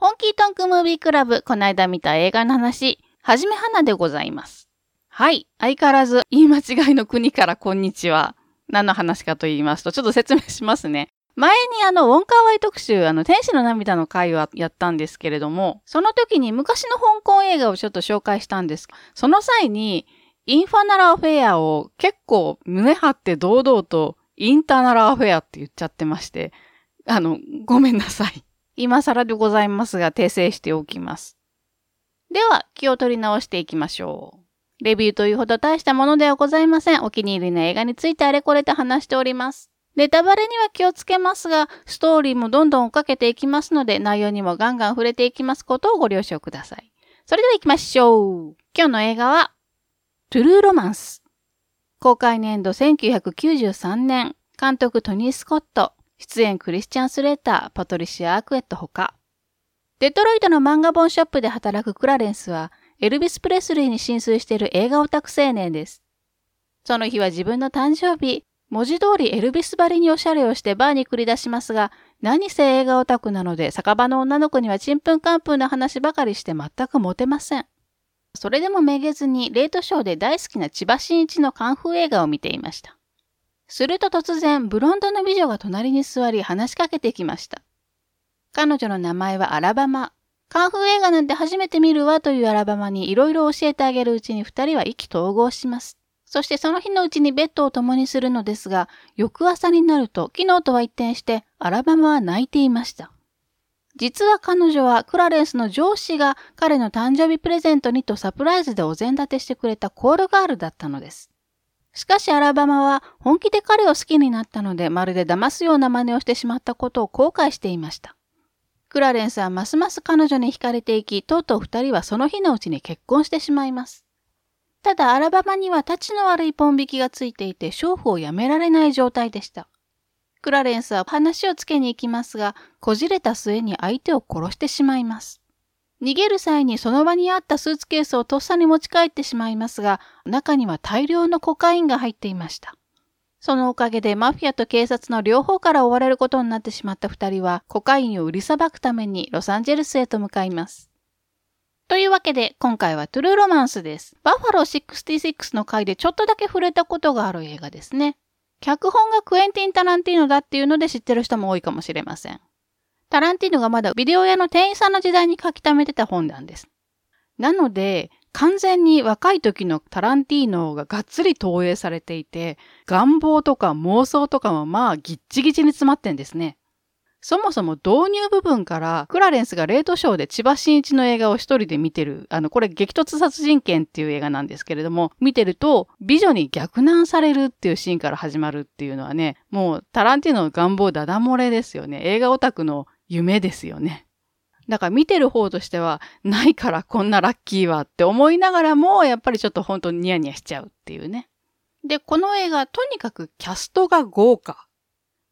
本気トンクムービークラブ、この間見た映画の話、はじめはなでございます。はい。相変わらず、言い間違いの国からこんにちは。何の話かと言いますと、ちょっと説明しますね。前にあの、ウォンカーワイ特集、あの、天使の涙の回はやったんですけれども、その時に昔の香港映画をちょっと紹介したんです。その際に、インファナルアフェアを結構胸張って堂々とインターナルアフェアって言っちゃってまして、あの、ごめんなさい。今更でございますが訂正しておきます。では、気を取り直していきましょう。レビューというほど大したものではございません。お気に入りの映画についてあれこれと話しております。ネタバレには気をつけますが、ストーリーもどんどん追っかけていきますので、内容にもガンガン触れていきますことをご了承ください。それでは行きましょう。今日の映画は、トゥルーロマンス。公開年度1993年、監督トニー・スコット、出演クリスチャン・スレーター、パトリシア・アクエットほか。デトロイトの漫画本ショップで働くクラレンスは、エルビス・プレスリーに浸水している映画オタク青年です。その日は自分の誕生日、文字通りエルビスばりにおしゃれをしてバーに繰り出しますが、何せ映画オタクなので酒場の女の子にはちんぷんかんぷんな話ばかりして全くモテません。それでもめげずにレートショーで大好きな千葉真一のカンフー映画を見ていました。すると突然、ブロンドの美女が隣に座り話しかけてきました。彼女の名前はアラバマ。カンフー映画なんて初めて見るわというアラバマにいろいろ教えてあげるうちに二人は意気投合します。そしてその日のうちにベッドを共にするのですが、翌朝になると昨日とは一転してアラバマは泣いていました。実は彼女はクラレンスの上司が彼の誕生日プレゼントにとサプライズでお膳立てしてくれたコールガールだったのです。しかしアラバマは本気で彼を好きになったのでまるで騙すような真似をしてしまったことを後悔していました。クラレンスはますます彼女に惹かれていき、とうとう二人はその日のうちに結婚してしまいます。ただアラバマには立ちの悪いポン引きがついていて、娼婦をやめられない状態でした。クラレンスは話をつけに行きますが、こじれた末に相手を殺してしまいます。逃げる際にその場にあったスーツケースをとっさに持ち帰ってしまいますが、中には大量のコカインが入っていました。そのおかげでマフィアと警察の両方から追われることになってしまった二人は、コカインを売りさばくためにロサンゼルスへと向かいます。というわけで、今回はトゥルーロマンスです。バッファロー66の回でちょっとだけ触れたことがある映画ですね。脚本がクエンティン・タランティーノだっていうので知ってる人も多いかもしれません。タランティーノがまだビデオ屋の店員さんの時代に書き溜めてた本なんです。なので、完全に若い時のタランティーノががっつり投影されていて、願望とか妄想とかもまあギッチギチに詰まってんですね。そもそも導入部分からクラレンスがレートショーで千葉真一の映画を一人で見てる、あの、これ激突殺人剣っていう映画なんですけれども、見てると美女に逆難されるっていうシーンから始まるっていうのはね、もうタランティーノの願望ダダ漏れですよね。映画オタクの夢ですよね。だから見てる方としては、ないからこんなラッキーはって思いながらも、やっぱりちょっと本当にニヤニヤしちゃうっていうね。で、この映画、とにかくキャストが豪華。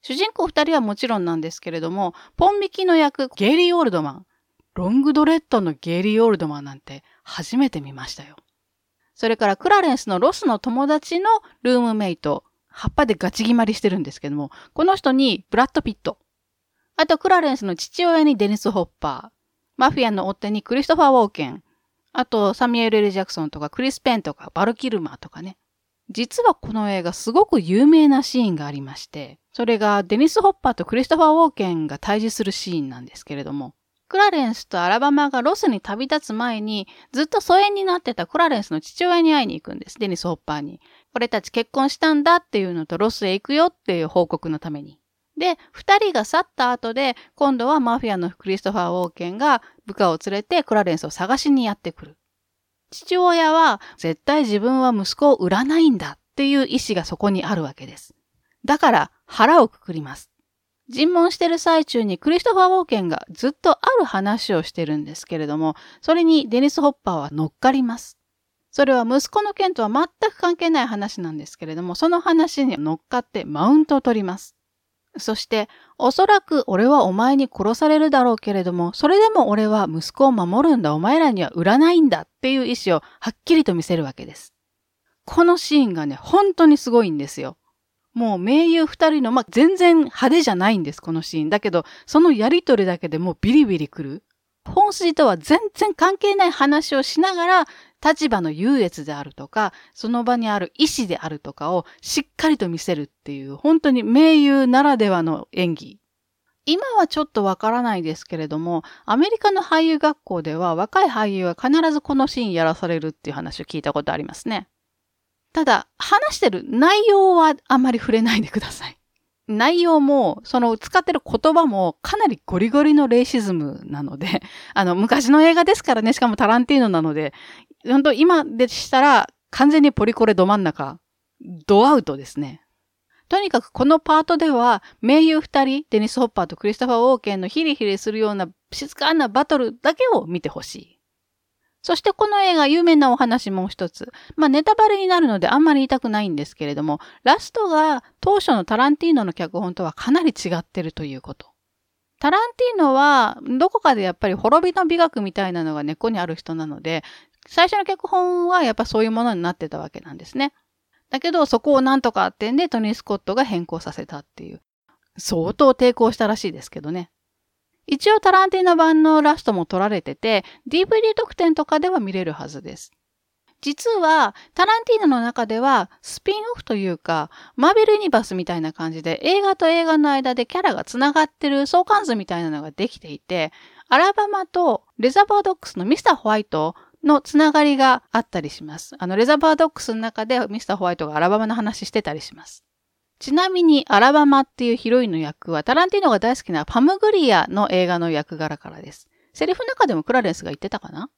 主人公二人はもちろんなんですけれども、ポン引きの役、ゲイリー・オールドマン。ロングドレッドのゲイリー・オールドマンなんて初めて見ましたよ。それからクラレンスのロスの友達のルームメイト、葉っぱでガチ決まりしてるんですけども、この人にブラッド・ピット。あと、クラレンスの父親にデニス・ホッパー。マフィアのドンにクリストファー・ウォーケン。あと、サミュエル・エル・ジャクソンとかクリス・ペンとかバル・キルマーとかね。実はこの映画すごく有名なシーンがありまして、それがデニス・ホッパーとクリストファー・ウォーケンが対峙するシーンなんですけれども、クラレンスとアラバマがロスに旅立つ前に、ずっと疎遠になってたクラレンスの父親に会いに行くんです。デニス・ホッパーに。俺たち結婚したんだっていうのとロスへ行くよっていう報告のために。で、二人が去った後で、今度はマフィアのクリストファー・ウォーケンが部下を連れてクラレンスを探しにやってくる。父親は、絶対自分は息子を売らないんだっていう意志がそこにあるわけです。だから腹をくくります。尋問してる最中にクリストファー・ウォーケンがずっとある話をしてるんですけれども、それにデニス・ホッパーは乗っかります。それは息子の件とは全く関係ない話なんですけれども、その話に乗っかってマウントを取ります。そして、おそらく俺はお前に殺されるだろうけれども、それでも俺は息子を守るんだ、お前らには売らないんだっていう意思をはっきりと見せるわけです。このシーンがね、本当にすごいんですよ。もう名優二人の、まあ、全然派手じゃないんです、このシーン。だけど、そのやりとりだけでもうビリビリくる。本筋とは全然関係ない話をしながら、立場の優越であるとか、その場にある意志であるとかをしっかりと見せるっていう、本当に名優ならではの演技。今はちょっとわからないですけれども、アメリカの俳優学校では若い俳優は必ずこのシーンやらされるっていう話を聞いたことありますね。ただ、話してる内容はあんまり触れないでください。内容も、その使ってる言葉もかなりゴリゴリのレイシズムなので、あの、昔の映画ですからね、しかもタランティーノなので、本当今でしたら完全にポリコレど真ん中、ドアウトですね。とにかくこのパートでは、名優二人、デニス・ホッパーとクリストファー・ウォーケンのヒリヒリするような静かなバトルだけを見てほしい。そしてこの映画、有名なお話もう一つ。まあネタバレになるのであんまり言いたくないんですけれども、ラストが当初のタランティーノの脚本とはかなり違ってるということ。タランティーノは、どこかでやっぱり滅びの美学みたいなのが根っこにある人なので、最初の脚本はやっぱそういうものになってたわけなんですね。だけど、そこをなんとかってんでトニー・スコットが変更させたっていう。相当抵抗したらしいですけどね。一応タランティーノ版のラストも撮られてて、DVD 特典とかでは見れるはずです。実は、タランティーノの中では、スピンオフというか、マーベルユニバースみたいな感じで、映画と映画の間でキャラが繋がってる相関図みたいなのができていて、アラバマとレザバードックスのミスターホワイトのつながりがあったりします。あの、レザバードックスの中でミスターホワイトがアラバマの話してたりします。ちなみに、アラバマっていうヒロインの役は、タランティーノが大好きなパムグリアの映画の役柄からです。セリフの中でもクラレンスが言ってたかな？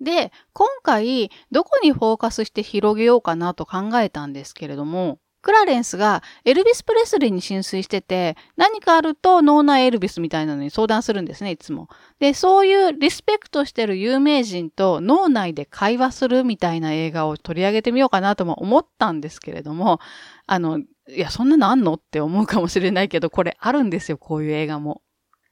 で、今回、どこにフォーカスして広げようかなと考えたんですけれども、クラレンスがエルビス・プレスリーに浸水してて、何かあると脳内エルビスみたいなのに相談するんですね、いつも。で、そういうリスペクトしてる有名人と脳内で会話するみたいな映画を取り上げてみようかなとも思ったんですけれども、あの、いや、そんなのあんのって思うかもしれないけど、これあるんですよ、こういう映画も。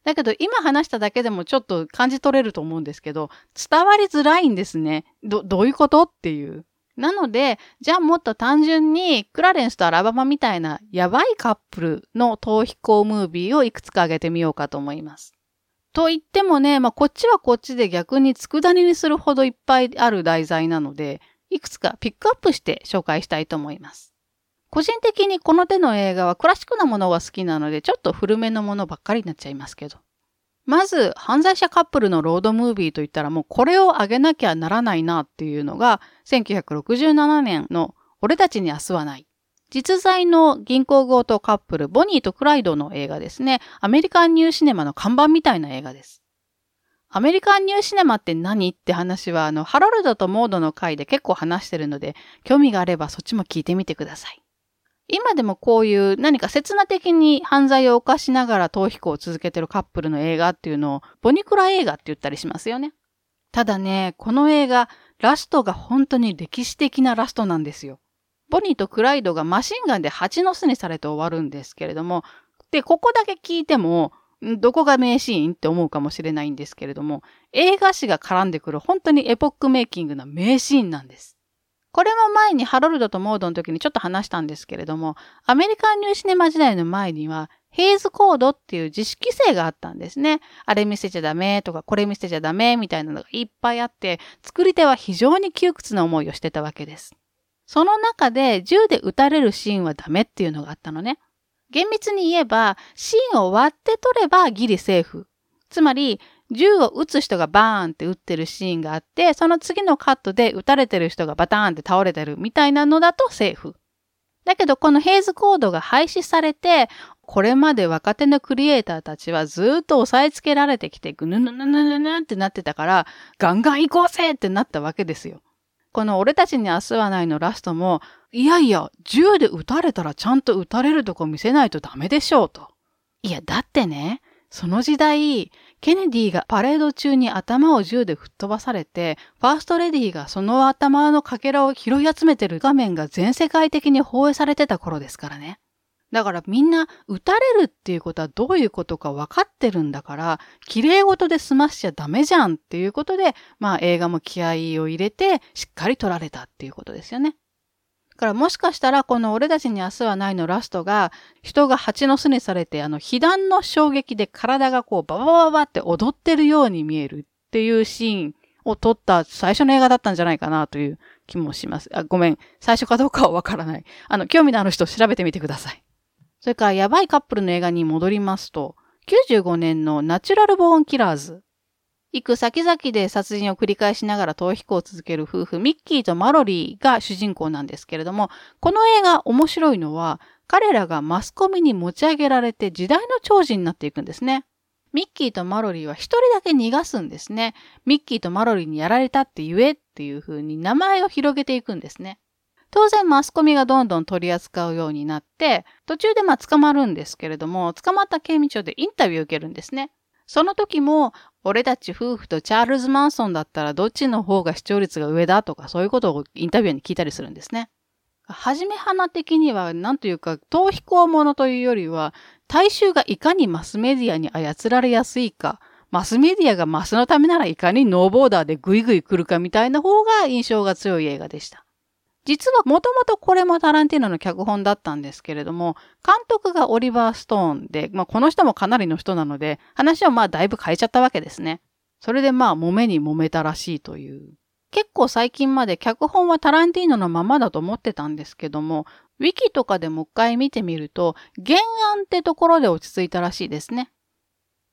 だけど、今話しただけでもちょっと感じ取れると思うんですけど、伝わりづらいんですね。ど、どういうこと？っていう。なので、じゃあもっと単純に、クラレンスとアラバマみたいなやばいカップルの逃避行ムービーをいくつか挙げてみようかと思います。と言ってもね、まあ、こっちはこっちで逆に佃煮にするほどいっぱいある題材なので、いくつかピックアップして紹介したいと思います。個人的にこの手の映画はクラシックなものが好きなので、ちょっと古めのものばっかりになっちゃいますけど。まず、犯罪者カップルのロードムービーといったらもうこれをあげなきゃならないなっていうのが、1967年の俺たちに明日はない。実在の銀行強盗カップル、ボニーとクライドの映画ですね。アメリカンニューシネマの看板みたいな映画です。アメリカンニューシネマって何？って話は、あの、ハロルドとモードの回で結構話してるので、興味があればそっちも聞いてみてください。今でもこういう何か刹那的に犯罪を犯しながら逃避行を続けてるカップルの映画っていうのをボニクラ映画って言ったりしますよね。ただね、この映画、ラストが本当に歴史的なラストなんですよ。ボニーとクライドがマシンガンで蜂の巣にされて終わるんですけれども、で、ここだけ聞いても、どこが名シーンって思うかもしれないんですけれども、映画史が絡んでくる本当にエポックメイキングな名シーンなんです。これも前にハロルドとモードの時にちょっと話したんですけれども、アメリカンニューシネマ時代の前には、ヘイズコードっていう自主規制があったんですね。あれ見せちゃダメとか、これ見せちゃダメみたいなのがいっぱいあって、作り手は非常に窮屈な思いをしてたわけです。その中で銃で撃たれるシーンはダメっていうのがあったのね。厳密に言えば、シーンを割って取ればギリセーフ。つまり、銃を撃つ人がバーンって撃ってるシーンがあって、その次のカットで撃たれてる人がバターンって倒れてるみたいなのだとセーフ。だけどこのヘイズコードが廃止されて、これまで若手のクリエイターたちはずっと押さえつけられてきて、ぐぬぬぬぬぬぬってなってたから、ガンガン行こうぜってなったわけですよ。この俺たちに明日はないのラストも、いやいや、銃で撃たれたらちゃんと撃たれるとこ見せないとダメでしょうと。いや、だってね、その時代、ケネディがパレード中に頭を銃で吹っ飛ばされて、ファーストレディがその頭のかけらを拾い集めてる画面が全世界的に放映されてた頃ですからね。だからみんな撃たれるっていうことはどういうことか分かってるんだから、綺麗事で済ましちゃダメじゃんっていうことで、まあ映画も気合を入れてしっかり撮られたっていうことですよね。からもしかしたらこの俺たちに明日はないのラストが人が蜂の巣にされてあの被弾の衝撃で体がこうババババって踊ってるように見えるっていうシーンを撮った最初の映画だったんじゃないかなという気もします。あ、ごめん。最初かどうかはわからない。あの、興味のある人調べてみてください。それから、やばいカップルの映画に戻りますと、95年のナチュラルボーンキラーズ。行く先々で殺人を繰り返しながら逃避行を続ける夫婦、ミッキーとマロリーが主人公なんですけれども、この映画面白いのは、彼らがマスコミに持ち上げられて時代の寵児になっていくんですね。ミッキーとマロリーは一人だけ逃がすんですね。ミッキーとマロリーにやられたって言えっていう風に名前を広げていくんですね。当然マスコミがどんどん取り扱うようになって、途中でまあ捕まるんですけれども、捕まった刑務所でインタビューを受けるんですね。その時も、俺たち夫婦とチャールズ・マンソンだったらどっちの方が視聴率が上だとかそういうことをインタビューに聞いたりするんですね。はじめ花的には、なんというか、逃避行者というよりは、大衆がいかにマスメディアに操られやすいか、マスメディアがマスのためならいかにノーボーダーでグイグイ来るかみたいな方が印象が強い映画でした。実はもともとこれもタランティーノの脚本だったんですけれども、監督がオリバー・ストーンで、まあ、この人もかなりの人なので、話をまあだいぶ変えちゃったわけですね。それでまあ揉めに揉めたらしいという。結構最近まで脚本はタランティーノのままだと思ってたんですけども、ウィキとかでもう一回見てみると、原案ってところで落ち着いたらしいですね。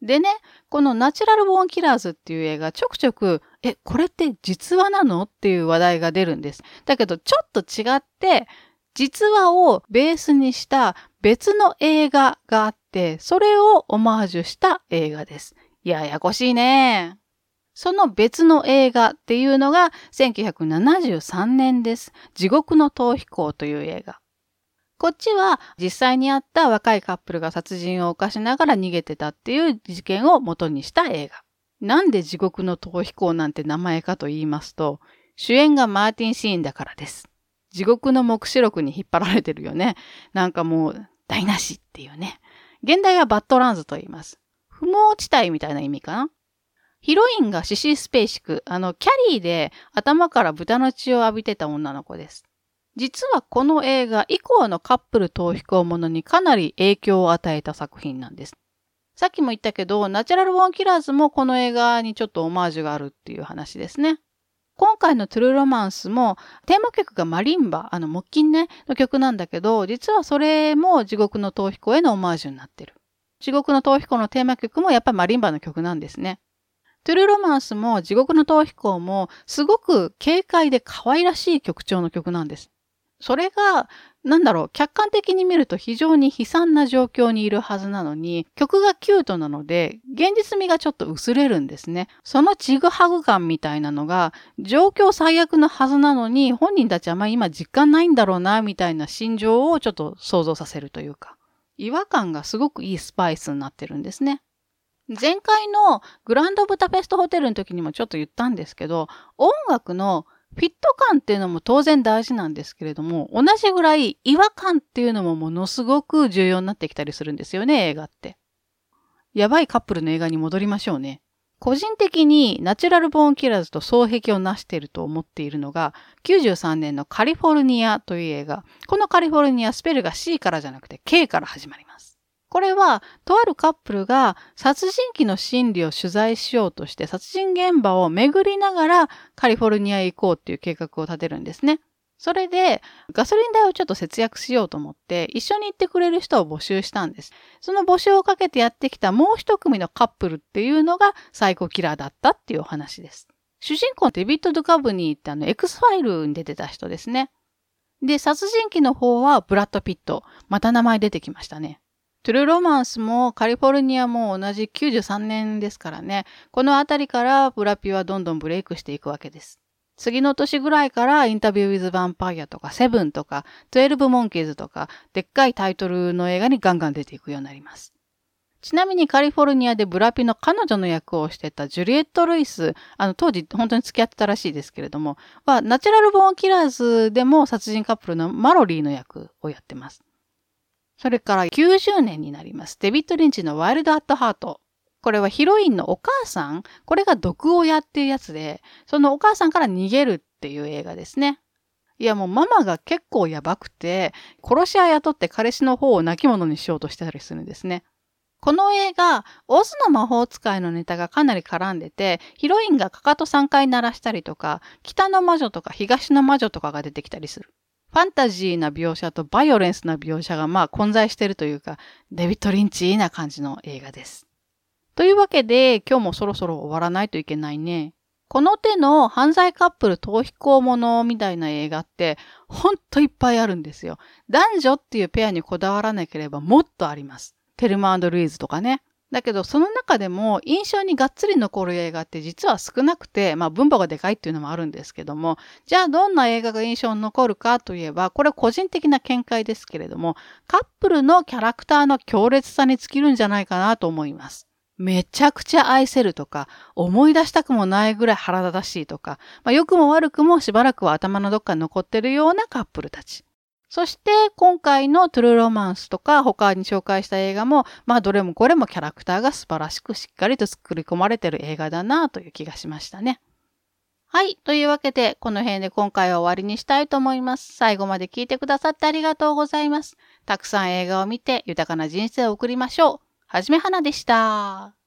でね、このナチュラルボーンキラーズっていう映画ちょくちょく、え、これって実話なのっていう話題が出るんです。だけどちょっと違って、実話をベースにした別の映画があって、それをオマージュした映画です。ややこしいね。その別の映画っていうのが1973年です。地獄の逃避行という映画。こっちは実際にあった若いカップルが殺人を犯しながら逃げてたっていう事件を元にした映画。なんで地獄の逃避行なんて名前かと言いますと、主演がマーティン・シーンだからです。地獄の目視録に引っ張られてるよね。なんかもう台無しっていうね。現代はバッドランズと言います。不毛地帯みたいな意味かな。ヒロインがシシ・スペーシク、あの、キャリーで頭から豚の血を浴びてた女の子です。実はこの映画以降のカップル逃避行ものにかなり影響を与えた作品なんです。さっきも言ったけど、ナチュラル・ボーン・キラーズもこの映画にちょっとオマージュがあるっていう話ですね。今回のトゥルーロマンスもテーマ曲がマリンバ、あの木琴ね、の曲なんだけど、実はそれも地獄の逃避行へのオマージュになってる。地獄の逃避行のテーマ曲もやっぱりマリンバの曲なんですね。トゥルーロマンスも地獄の逃避行もすごく軽快で可愛らしい曲調の曲なんです。それが、なんだろう、客観的に見ると非常に悲惨な状況にいるはずなのに、曲がキュートなので、現実味がちょっと薄れるんですね。そのちぐはぐ感みたいなのが、状況最悪のはずなのに、本人たちはまあ今実感ないんだろうな、みたいな心情をちょっと想像させるというか、違和感がすごくいいスパイスになってるんですね。前回のグランドブタペストホテルの時にもちょっと言ったんですけど、音楽のフィット感っていうのも当然大事なんですけれども、同じぐらい違和感っていうのもものすごく重要になってきたりするんですよね、映画って。やばいカップルの映画に戻りましょうね。個人的にナチュラルボーンキラーズと双璧を成していると思っているのが、93年のカリフォルニアという映画。このカリフォルニアスペルが C からじゃなくて K から始まります。これは、とあるカップルが殺人鬼の心理を取材しようとして殺人現場を巡りながらカリフォルニアへ行こうっていう計画を立てるんですね。それで、ガソリン代をちょっと節約しようと思って、一緒に行ってくれる人を募集したんです。その募集をかけてやってきたもう一組のカップルっていうのがサイコキラーだったっていうお話です。主人公デビッド・ドゥカブニーってあの、X ファイルに出てた人ですね。で、殺人鬼の方はブラッド・ピット。また名前出てきましたね。トゥルーロマンスもカリフォルニアも同じ93年ですからね。このあたりからブラピはどんどんブレイクしていくわけです。次の年ぐらいからインタビューウィズ・ヴァンパイアとかセブンとか12モンキーズとかでっかいタイトルの映画にガンガン出ていくようになります。ちなみにカリフォルニアでブラピの彼女の役をしてたジュリエット・ルイス、あの当時本当に付き合ってたらしいですけれども、はナチュラル・ボーン・キラーズでも殺人カップルのマロリーの役をやってます。それから90年になります。デビッド・リンチのワイルド・アット・ハート。これはヒロインのお母さん、これが毒親っていうやつで、そのお母さんから逃げるっていう映画ですね。いやもうママが結構やばくて、殺し屋雇って彼氏の方を泣き者にしようとしてたりするんですね。この映画、オズの魔法使いのネタがかなり絡んでて、ヒロインがかかと3回鳴らしたりとか、北の魔女とか東の魔女とかが出てきたりする。ファンタジーな描写とバイオレンスな描写がまあ混在してるというか、デビッド・リンチーな感じの映画です。というわけで、今日もそろそろ終わらないといけないね。この手の犯罪カップル逃避行ものみたいな映画って、ほんといっぱいあるんですよ。男女っていうペアにこだわらなければもっとあります。テルマルイーズとかね。だけど、その中でも印象にがっつり残る映画って実は少なくて、まあ分母がでかいっていうのもあるんですけども、じゃあどんな映画が印象に残るかといえば、これ個人的な見解ですけれども、カップルのキャラクターの強烈さに尽きるんじゃないかなと思います。めちゃくちゃ愛せるとか、思い出したくもないぐらい腹立たしいとか、まあ、良くも悪くもしばらくは頭のどっかに残ってるようなカップルたち。そして今回のトゥルーロマンスとか他に紹介した映画も、まあどれもこれもキャラクターが素晴らしくしっかりと作り込まれてる映画だなという気がしましたね。はい。というわけで、この辺で今回は終わりにしたいと思います。最後まで聞いてくださってありがとうございます。たくさん映画を見て豊かな人生を送りましょう。はじめはなでした。